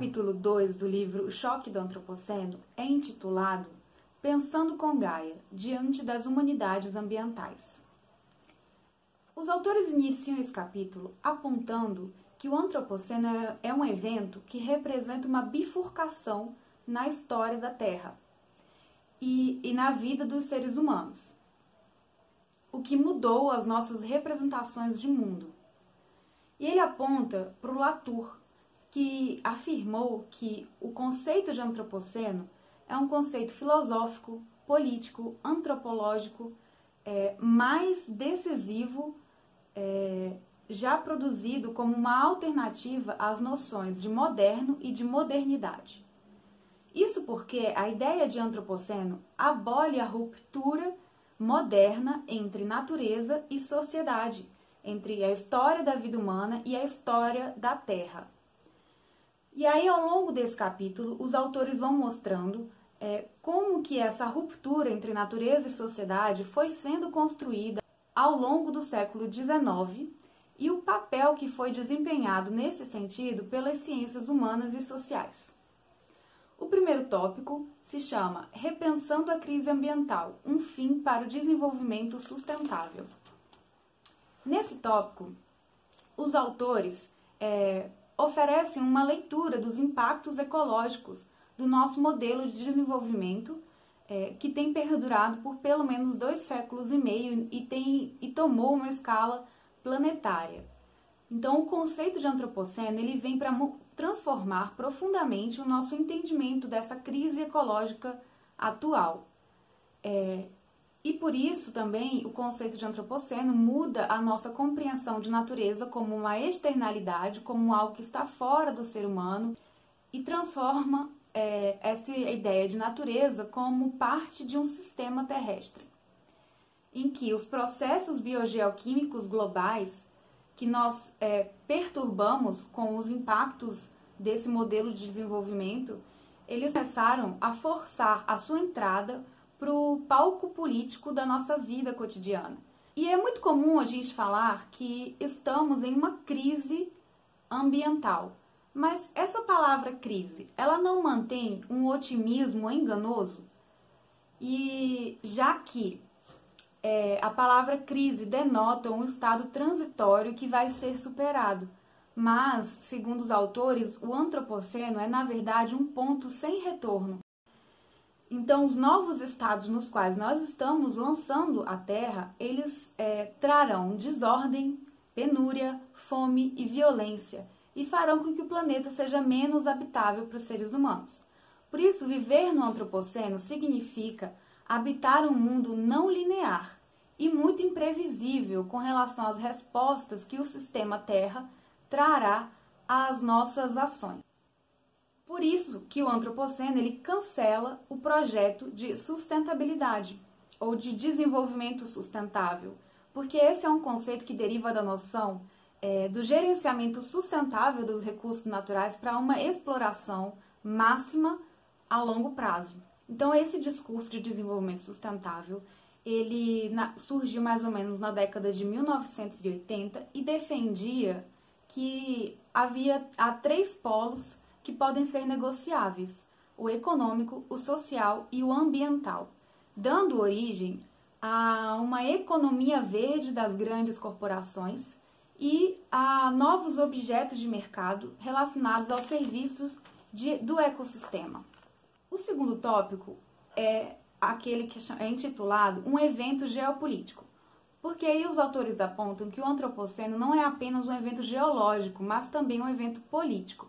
capítulo 2 do livro O Choque do Antropoceno é intitulado Pensando com Gaia, diante das humanidades ambientais. Os autores iniciam esse capítulo apontando que o Antropoceno é um evento que representa uma bifurcação na história da Terra e, e na vida dos seres humanos, o que mudou as nossas representações de mundo. E ele aponta para o Latour, que afirmou que o conceito de antropoceno é um conceito filosófico, político, antropológico é, mais decisivo é, já produzido como uma alternativa às noções de moderno e de modernidade. Isso porque a ideia de antropoceno abole a ruptura moderna entre natureza e sociedade, entre a história da vida humana e a história da Terra. E aí, ao longo desse capítulo, os autores vão mostrando é, como que essa ruptura entre natureza e sociedade foi sendo construída ao longo do século XIX e o papel que foi desempenhado nesse sentido pelas ciências humanas e sociais. O primeiro tópico se chama Repensando a Crise Ambiental um fim para o desenvolvimento sustentável. Nesse tópico, os autores é, oferecem uma leitura dos impactos ecológicos do nosso modelo de desenvolvimento, é, que tem perdurado por pelo menos dois séculos e meio e, tem, e tomou uma escala planetária. Então, o conceito de antropoceno ele vem para transformar profundamente o nosso entendimento dessa crise ecológica atual. É, e por isso também o conceito de antropoceno muda a nossa compreensão de natureza como uma externalidade, como algo que está fora do ser humano e transforma é, essa ideia de natureza como parte de um sistema terrestre, em que os processos biogeoquímicos globais que nós é, perturbamos com os impactos desse modelo de desenvolvimento, eles começaram a forçar a sua entrada para o palco político da nossa vida cotidiana. E é muito comum a gente falar que estamos em uma crise ambiental. Mas essa palavra crise, ela não mantém um otimismo enganoso? E já que é, a palavra crise denota um estado transitório que vai ser superado. Mas, segundo os autores, o antropoceno é na verdade um ponto sem retorno. Então, os novos estados nos quais nós estamos lançando a Terra, eles é, trarão desordem, penúria, fome e violência e farão com que o planeta seja menos habitável para os seres humanos. Por isso, viver no antropoceno significa habitar um mundo não linear e muito imprevisível com relação às respostas que o sistema Terra trará às nossas ações. Por isso que o antropoceno ele cancela o projeto de sustentabilidade ou de desenvolvimento sustentável, porque esse é um conceito que deriva da noção é, do gerenciamento sustentável dos recursos naturais para uma exploração máxima a longo prazo. Então, esse discurso de desenvolvimento sustentável, ele na, surgiu mais ou menos na década de 1980 e defendia que havia há três polos que podem ser negociáveis: o econômico, o social e o ambiental, dando origem a uma economia verde das grandes corporações e a novos objetos de mercado relacionados aos serviços de, do ecossistema. O segundo tópico é aquele que é intitulado Um Evento Geopolítico. Porque aí os autores apontam que o antropoceno não é apenas um evento geológico, mas também um evento político,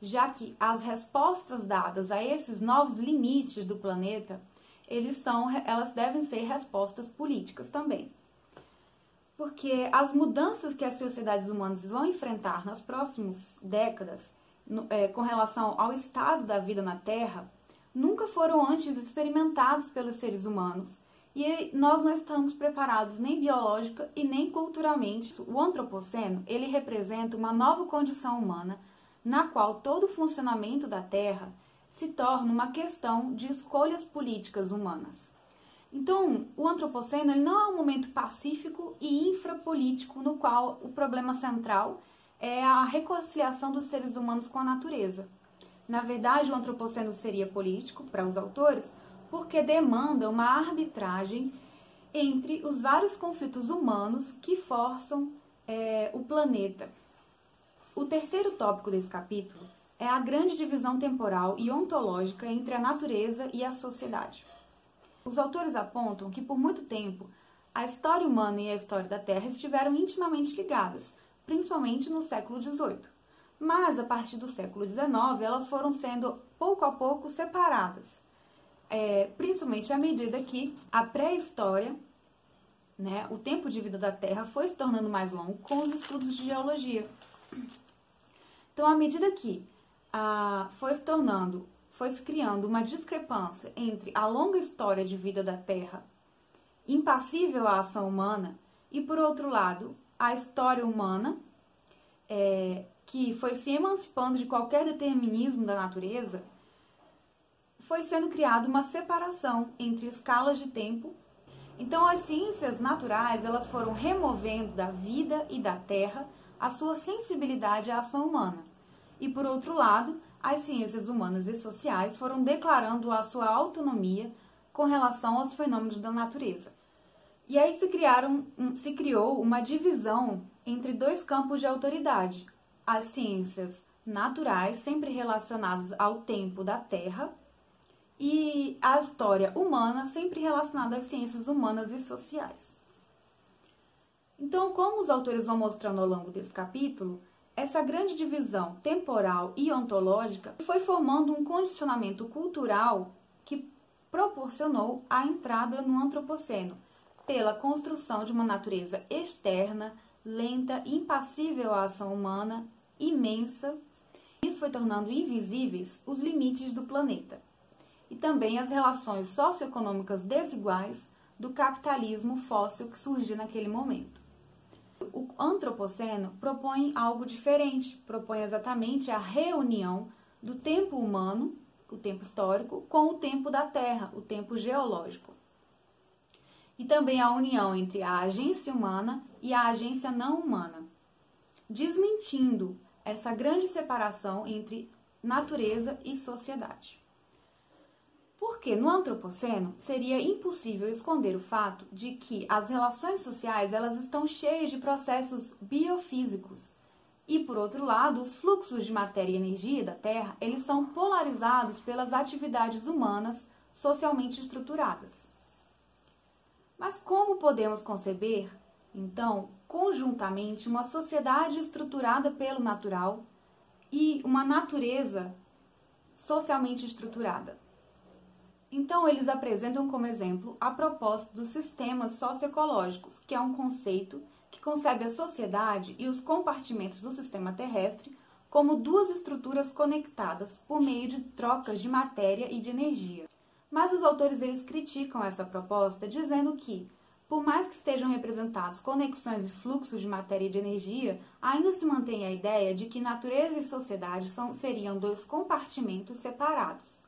já que as respostas dadas a esses novos limites do planeta, eles são, elas devem ser respostas políticas também. Porque as mudanças que as sociedades humanas vão enfrentar nas próximas décadas, no, é, com relação ao estado da vida na Terra, nunca foram antes experimentados pelos seres humanos e nós não estamos preparados nem biológica e nem culturalmente. O antropoceno, ele representa uma nova condição humana na qual todo o funcionamento da Terra se torna uma questão de escolhas políticas humanas. Então, o antropoceno ele não é um momento pacífico e infrapolítico no qual o problema central é a reconciliação dos seres humanos com a natureza Na verdade, o antropoceno seria político para os autores, porque demanda uma arbitragem entre os vários conflitos humanos que forçam é, o planeta. O terceiro tópico desse capítulo é a grande divisão temporal e ontológica entre a natureza e a sociedade. Os autores apontam que, por muito tempo, a história humana e a história da Terra estiveram intimamente ligadas, principalmente no século XVIII. Mas, a partir do século XIX, elas foram sendo pouco a pouco separadas, é, principalmente à medida que a pré-história, né, o tempo de vida da Terra, foi se tornando mais longo com os estudos de geologia. Então, à medida que a, foi se tornando, foi se criando uma discrepância entre a longa história de vida da Terra, impassível à ação humana, e por outro lado, a história humana, é, que foi se emancipando de qualquer determinismo da natureza, foi sendo criada uma separação entre escalas de tempo. Então, as ciências naturais elas foram removendo da vida e da terra a sua sensibilidade à ação humana. E por outro lado, as ciências humanas e sociais foram declarando a sua autonomia com relação aos fenômenos da natureza. E aí se, criaram, se criou uma divisão entre dois campos de autoridade: as ciências naturais, sempre relacionadas ao tempo da Terra, e a história humana, sempre relacionada às ciências humanas e sociais. Então, como os autores vão mostrando ao longo desse capítulo, essa grande divisão temporal e ontológica foi formando um condicionamento cultural que proporcionou a entrada no antropoceno, pela construção de uma natureza externa, lenta, impassível à ação humana, imensa. Isso foi tornando invisíveis os limites do planeta e também as relações socioeconômicas desiguais do capitalismo fóssil que surgiu naquele momento. Antropoceno propõe algo diferente, propõe exatamente a reunião do tempo humano, o tempo histórico, com o tempo da Terra, o tempo geológico. E também a união entre a agência humana e a agência não humana, desmentindo essa grande separação entre natureza e sociedade. Porque no antropoceno seria impossível esconder o fato de que as relações sociais elas estão cheias de processos biofísicos. E por outro lado, os fluxos de matéria e energia da Terra, eles são polarizados pelas atividades humanas socialmente estruturadas. Mas como podemos conceber, então, conjuntamente uma sociedade estruturada pelo natural e uma natureza socialmente estruturada? Então, eles apresentam como exemplo a proposta dos sistemas socioecológicos, que é um conceito que concebe a sociedade e os compartimentos do sistema terrestre como duas estruturas conectadas por meio de trocas de matéria e de energia. Mas os autores eles criticam essa proposta dizendo que, por mais que estejam representados conexões e fluxos de matéria e de energia, ainda se mantém a ideia de que natureza e sociedade são, seriam dois compartimentos separados.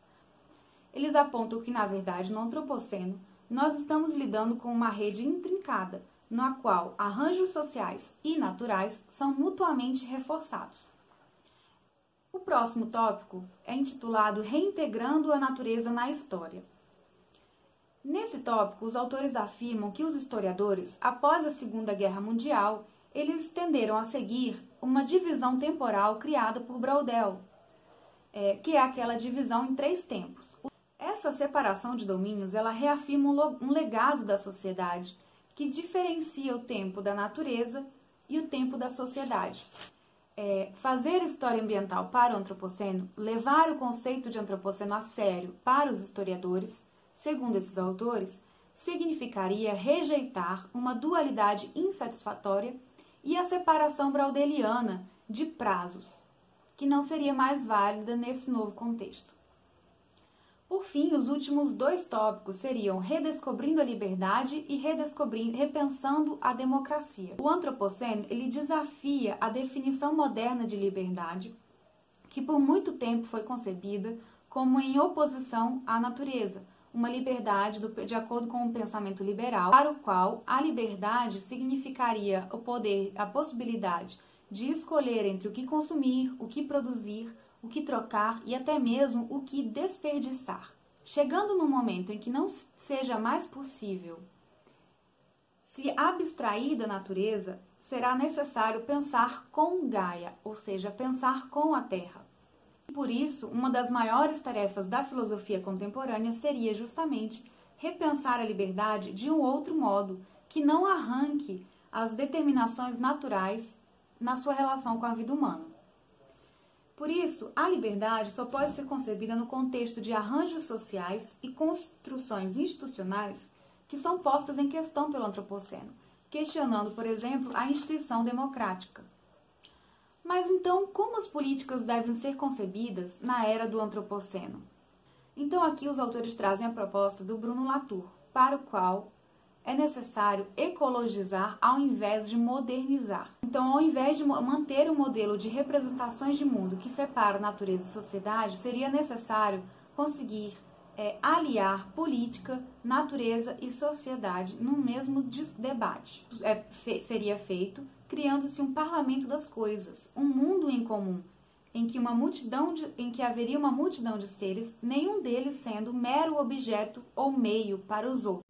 Eles apontam que, na verdade, no antropoceno, nós estamos lidando com uma rede intrincada, na qual arranjos sociais e naturais são mutuamente reforçados. O próximo tópico é intitulado Reintegrando a Natureza na História. Nesse tópico, os autores afirmam que os historiadores, após a Segunda Guerra Mundial, eles tenderam a seguir uma divisão temporal criada por Braudel, é, que é aquela divisão em três tempos. Essa separação de domínios, ela reafirma um legado da sociedade que diferencia o tempo da natureza e o tempo da sociedade. É, fazer história ambiental para o antropoceno, levar o conceito de antropoceno a sério para os historiadores, segundo esses autores, significaria rejeitar uma dualidade insatisfatória e a separação braudeliana de prazos, que não seria mais válida nesse novo contexto. Por fim, os últimos dois tópicos seriam redescobrindo a liberdade e redescobrindo, repensando a democracia. O antropoceno ele desafia a definição moderna de liberdade, que por muito tempo foi concebida como em oposição à natureza, uma liberdade do, de acordo com o pensamento liberal, para o qual a liberdade significaria o poder, a possibilidade de escolher entre o que consumir, o que produzir, o que trocar e até mesmo o que desperdiçar. Chegando no momento em que não seja mais possível se abstrair da natureza, será necessário pensar com Gaia, ou seja, pensar com a Terra. Por isso, uma das maiores tarefas da filosofia contemporânea seria justamente repensar a liberdade de um outro modo, que não arranque as determinações naturais na sua relação com a vida humana. Por isso, a liberdade só pode ser concebida no contexto de arranjos sociais e construções institucionais que são postas em questão pelo antropoceno, questionando, por exemplo, a instituição democrática. Mas então, como as políticas devem ser concebidas na era do antropoceno? Então, aqui os autores trazem a proposta do Bruno Latour, para o qual é necessário ecologizar ao invés de modernizar. Então, ao invés de manter o um modelo de representações de mundo que separa natureza e sociedade, seria necessário conseguir é, aliar política, natureza e sociedade no mesmo debate. É, fe seria feito criando-se um parlamento das coisas, um mundo em comum, em que uma multidão de, em que haveria uma multidão de seres, nenhum deles sendo mero objeto ou meio para os outros